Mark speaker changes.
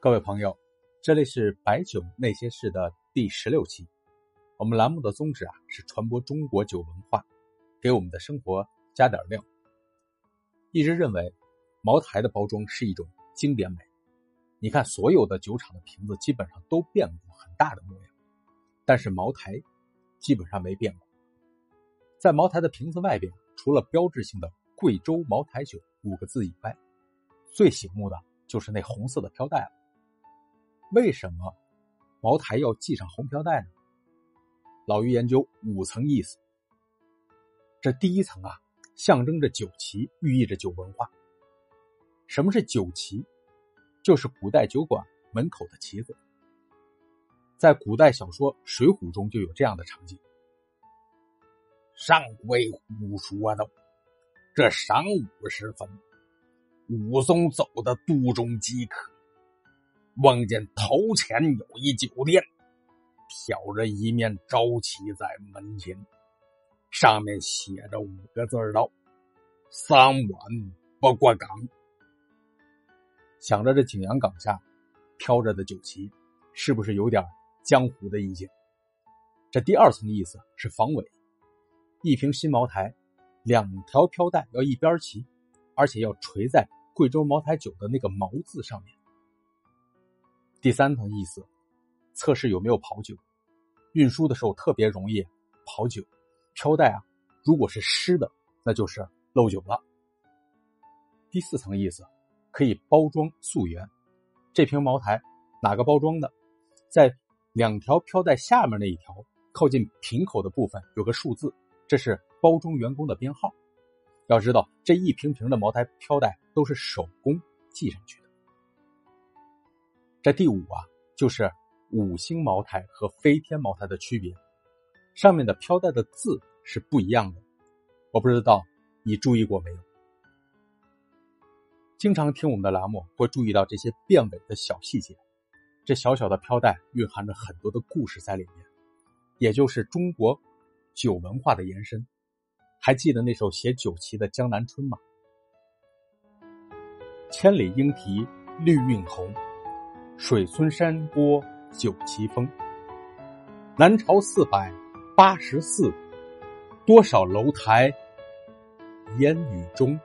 Speaker 1: 各位朋友，这里是白酒那些事的第十六期。我们栏目的宗旨啊是传播中国酒文化，给我们的生活加点料。一直认为茅台的包装是一种经典美。你看，所有的酒厂的瓶子基本上都变过很大的模样，但是茅台基本上没变过。在茅台的瓶子外边，除了标志性的“贵州茅台酒”五个字以外，最醒目的就是那红色的飘带了。为什么茅台要系上红飘带呢？老于研究五层意思。这第一层啊，象征着酒旗，寓意着酒文化。什么是酒旗？就是古代酒馆门口的旗子。在古代小说《水浒》中就有这样的场景。
Speaker 2: 上回胡说的，这晌午时分，武松走的肚中饥渴，望见头前有一酒店，挑着一面招旗在门前，上面写着五个字道：“三碗不过岗。”
Speaker 1: 想着这景阳岗下飘着的酒旗，是不是有点江湖的意境？这第二层意思是防伪。一瓶新茅台，两条飘带要一边齐，而且要垂在贵州茅台酒的那个“毛”字上面。第三层意思，测试有没有跑酒，运输的时候特别容易跑酒。飘带啊，如果是湿的，那就是漏酒了。第四层意思，可以包装溯源。这瓶茅台哪个包装的？在两条飘带下面那一条，靠近瓶口的部分有个数字。这是包装员工的编号。要知道，这一瓶瓶的茅台飘带都是手工系上去的。这第五啊，就是五星茅台和飞天茅台的区别，上面的飘带的字是不一样的。我不知道你注意过没有？经常听我们的栏目，会注意到这些变尾的小细节。这小小的飘带蕴含着很多的故事在里面，也就是中国。酒文化的延伸，还记得那首写酒旗的《江南春》吗？千里莺啼绿映红，水村山郭酒旗风。南朝四百八十寺，多少楼台烟雨中。